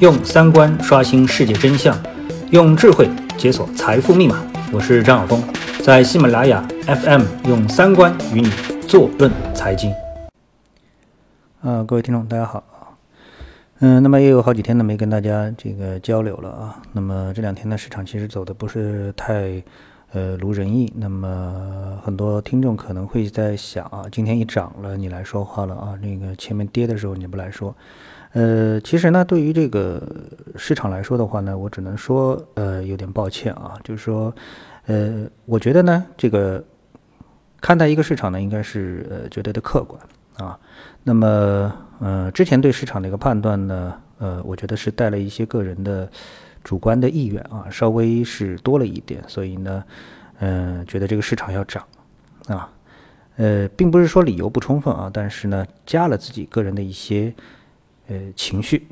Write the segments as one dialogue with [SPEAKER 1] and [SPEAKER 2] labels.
[SPEAKER 1] 用三观刷新世界真相，用智慧解锁财富密码。我是张晓峰，在喜马拉雅 FM 用三观与你坐论财经。啊，各位听众，大家好嗯，那么也有好几天呢没跟大家这个交流了啊。那么这两天呢，市场其实走的不是太。呃，如人意。那么很多听众可能会在想啊，今天一涨了，你来说话了啊，那个前面跌的时候你不来说。呃，其实呢，对于这个市场来说的话呢，我只能说呃有点抱歉啊，就是说呃，我觉得呢，这个看待一个市场呢，应该是呃绝对的客观啊。那么呃，之前对市场的一个判断呢，呃，我觉得是带了一些个人的。主观的意愿啊，稍微是多了一点，所以呢，嗯，觉得这个市场要涨，啊，呃，并不是说理由不充分啊，但是呢，加了自己个人的一些呃情绪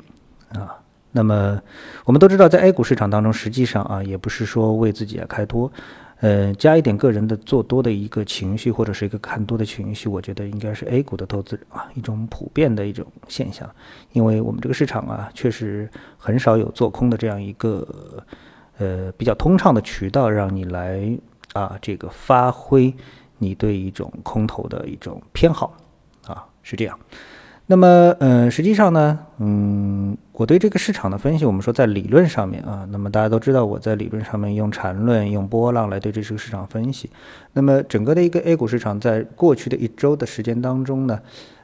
[SPEAKER 1] 啊。那么我们都知道，在 A 股市场当中，实际上啊，也不是说为自己啊开脱。呃，加一点个人的做多的一个情绪，或者是一个看多的情绪，我觉得应该是 A 股的投资人啊一种普遍的一种现象，因为我们这个市场啊，确实很少有做空的这样一个呃比较通畅的渠道，让你来啊这个发挥你对一种空头的一种偏好啊，是这样。那么，嗯，实际上呢，嗯，我对这个市场的分析，我们说在理论上面啊，那么大家都知道，我在理论上面用缠论、用波浪来对这个市场分析。那么整个的一个 A 股市场，在过去的一周的时间当中呢，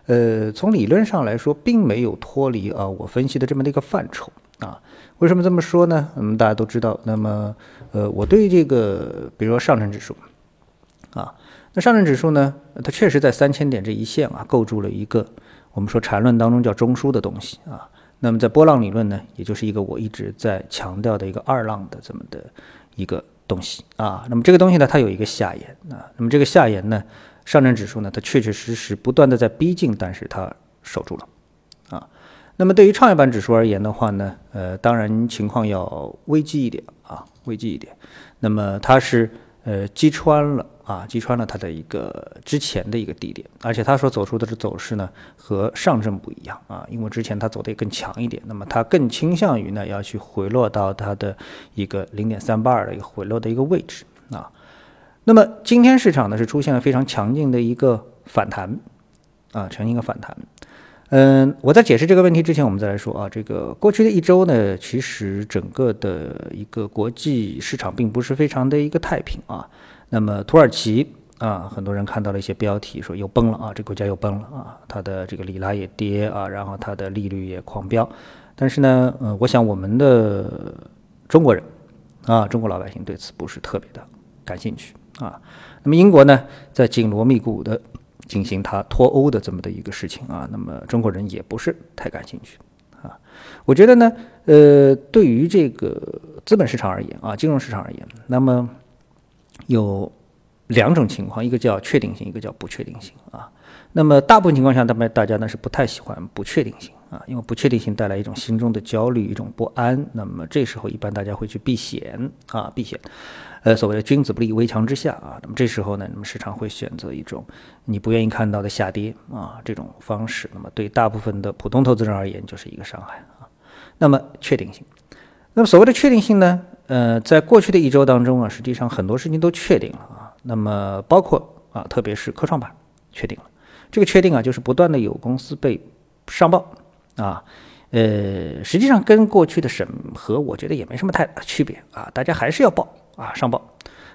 [SPEAKER 1] 呃，从理论上来说，并没有脱离啊我分析的这么的一个范畴啊。为什么这么说呢？嗯，大家都知道，那么，呃，我对这个，比如说上证指数啊，那上证指数呢，它确实在三千点这一线啊，构筑了一个。我们说缠论当中叫中枢的东西啊，那么在波浪理论呢，也就是一个我一直在强调的一个二浪的这么的一个东西啊。那么这个东西呢，它有一个下沿啊。那么这个下沿呢，上证指数呢，它确确实实不断的在逼近，但是它守住了啊。那么对于创业板指数而言的话呢，呃，当然情况要危机一点啊，危机一点。那么它是呃击穿了。啊，击穿了它的一个之前的一个低点，而且它所走出的这走势呢，和上证不一样啊，因为之前它走的也更强一点，那么它更倾向于呢要去回落到它的一个零点三八二的一个回落的一个位置啊。那么今天市场呢是出现了非常强劲的一个反弹啊，强劲的反弹。嗯，我在解释这个问题之前，我们再来说啊，这个过去的一周呢，其实整个的一个国际市场并不是非常的一个太平啊。那么土耳其啊，很多人看到了一些标题说又崩了啊，这国家又崩了啊，它的这个里拉也跌啊，然后它的利率也狂飙。但是呢，呃，我想我们的中国人啊，中国老百姓对此不是特别的感兴趣啊。那么英国呢，在紧锣密鼓的进行他脱欧的这么的一个事情啊，那么中国人也不是太感兴趣啊。我觉得呢，呃，对于这个资本市场而言啊，金融市场而言，那么。有两种情况，一个叫确定性，一个叫不确定性啊。那么大部分情况下，他们大家呢是不太喜欢不确定性啊，因为不确定性带来一种心中的焦虑，一种不安。那么这时候一般大家会去避险啊，避险。呃，所谓的君子不立危墙之下啊。那么这时候呢，那么市场会选择一种你不愿意看到的下跌啊这种方式。那么对大部分的普通投资人而言，就是一个伤害啊。那么确定性，那么所谓的确定性呢？呃，在过去的一周当中啊，实际上很多事情都确定了啊。那么包括啊，特别是科创板确定了，这个确定啊，就是不断的有公司被上报啊。呃，实际上跟过去的审核，我觉得也没什么太大区别啊。大家还是要报啊，上报。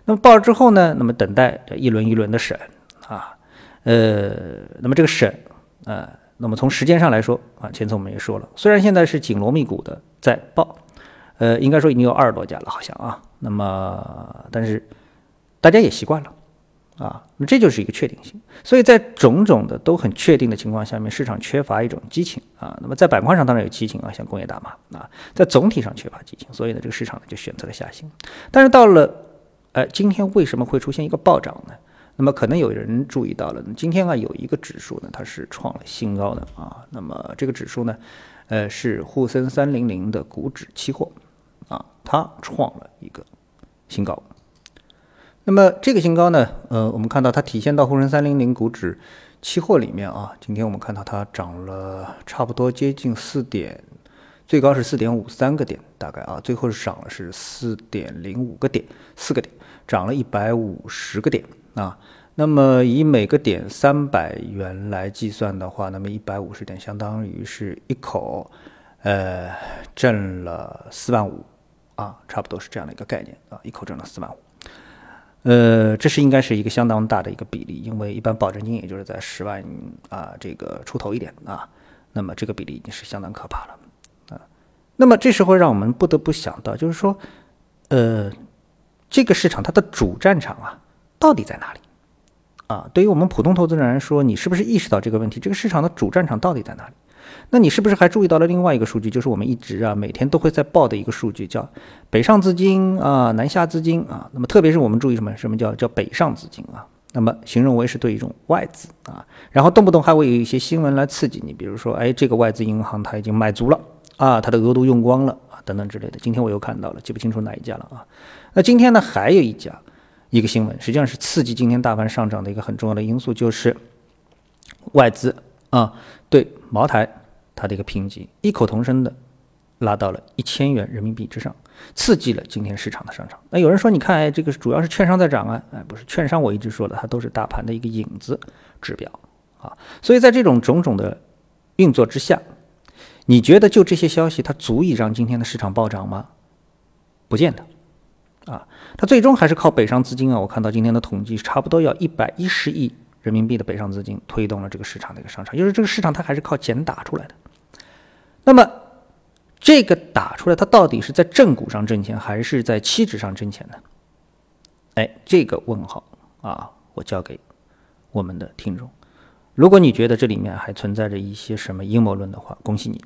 [SPEAKER 1] 那么报了之后呢，那么等待一轮一轮的审啊。呃，那么这个审啊，那么从时间上来说啊，前次我们也说了，虽然现在是紧锣密鼓的在报。呃，应该说已经有二十多家了，好像啊。那么，但是大家也习惯了啊。那这就是一个确定性。所以在种种的都很确定的情况下面，市场缺乏一种激情啊。那么在板块上当然有激情啊，像工业大麻啊，在总体上缺乏激情，所以呢，这个市场呢就选择了下行。但是到了呃今天为什么会出现一个暴涨呢？那么可能有人注意到了，今天啊有一个指数呢，它是创了新高的啊。那么这个指数呢，呃是沪深三零零的股指期货。啊，它创了一个新高。那么这个新高呢，呃，我们看到它体现到沪深三零零股指期货里面啊。今天我们看到它涨了差不多接近四点最高是四点五三个点，大概啊，最后是涨了是四点零五个点，四个点，涨了一百五十个点啊。那么以每个点三百元来计算的话，那么一百五十点相当于是一口，呃，挣了四万五啊，差不多是这样的一个概念啊，一口挣了四万五。呃，这是应该是一个相当大的一个比例，因为一般保证金也就是在十万啊这个出头一点啊，那么这个比例已经是相当可怕了啊。那么这时候让我们不得不想到，就是说，呃，这个市场它的主战场啊，到底在哪里？啊，对于我们普通投资人来说，你是不是意识到这个问题？这个市场的主战场到底在哪里？那你是不是还注意到了另外一个数据？就是我们一直啊每天都会在报的一个数据，叫北上资金啊，南下资金啊。那么特别是我们注意什么？什么叫叫北上资金啊？那么形容为是对一种外资啊，然后动不动还会有一些新闻来刺激你，比如说，哎，这个外资银行它已经买足了啊，它的额度用光了啊，等等之类的。今天我又看到了，记不清楚哪一家了啊。那今天呢，还有一家一个新闻，实际上是刺激今天大盘上涨的一个很重要的因素，就是外资啊对茅台。它的一个评级异口同声的拉到了一千元人民币之上，刺激了今天市场的上涨。那有人说，你看，哎，这个主要是券商在涨啊，哎，不是券商，我一直说的，它都是大盘的一个影子指标啊。所以在这种种种的运作之下，你觉得就这些消息，它足以让今天的市场暴涨吗？不见得啊，它最终还是靠北上资金啊。我看到今天的统计，差不多要一百一十亿人民币的北上资金推动了这个市场的一个上涨，就是这个市场它还是靠钱打出来的。那么，这个打出来，它到底是在正股上挣钱，还是在期指上挣钱呢？哎，这个问号啊，我交给我们的听众。如果你觉得这里面还存在着一些什么阴谋论的话，恭喜你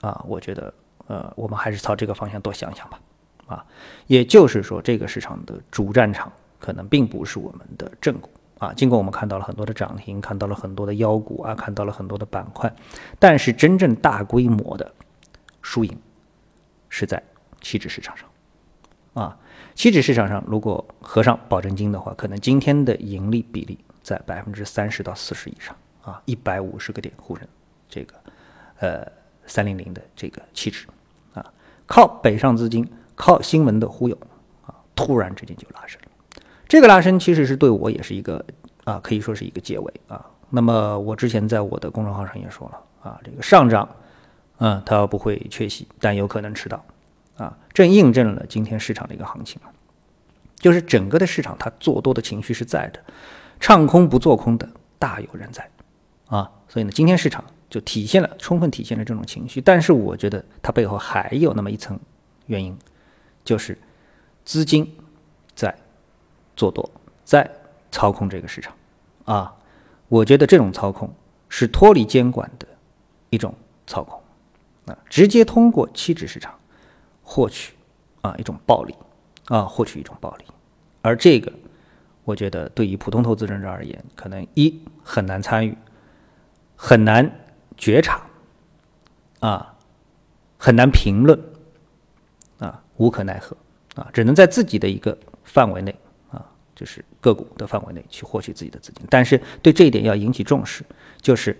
[SPEAKER 1] 啊！我觉得，呃，我们还是朝这个方向多想想吧。啊，也就是说，这个市场的主战场可能并不是我们的正股。啊，尽管我们看到了很多的涨停，看到了很多的妖股啊，看到了很多的板块，但是真正大规模的输赢是在期指市场上。啊，期指市场上如果合上保证金的话，可能今天的盈利比例在百分之三十到四十以上。啊，一百五十个点沪深这个呃三零零的这个期指啊，靠北上资金，靠新闻的忽悠啊，突然之间就拉升。这个拉升其实是对我也是一个啊，可以说是一个结尾啊。那么我之前在我的公众号上也说了啊，这个上涨，嗯，它不会缺席，但有可能迟到啊。正印证了今天市场的一个行情，就是整个的市场它做多的情绪是在的，唱空不做空的大有人在啊。所以呢，今天市场就体现了充分体现了这种情绪。但是我觉得它背后还有那么一层原因，就是资金。做多，在操控这个市场，啊，我觉得这种操控是脱离监管的一种操控，啊，直接通过期指市场获取啊一种暴利，啊，获取一种暴利，而这个我觉得对于普通投资人而言，可能一很难参与，很难觉察，啊，很难评论，啊，无可奈何，啊，只能在自己的一个范围内。就是个股的范围内去获取自己的资金，但是对这一点要引起重视。就是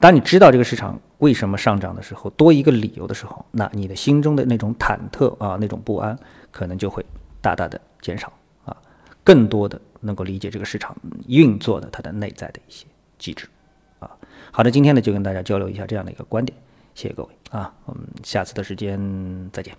[SPEAKER 1] 当你知道这个市场为什么上涨的时候，多一个理由的时候，那你的心中的那种忐忑啊，那种不安，可能就会大大的减少啊，更多的能够理解这个市场运作的它的内在的一些机制啊。好的，今天呢就跟大家交流一下这样的一个观点，谢谢各位啊，我们下次的时间再见。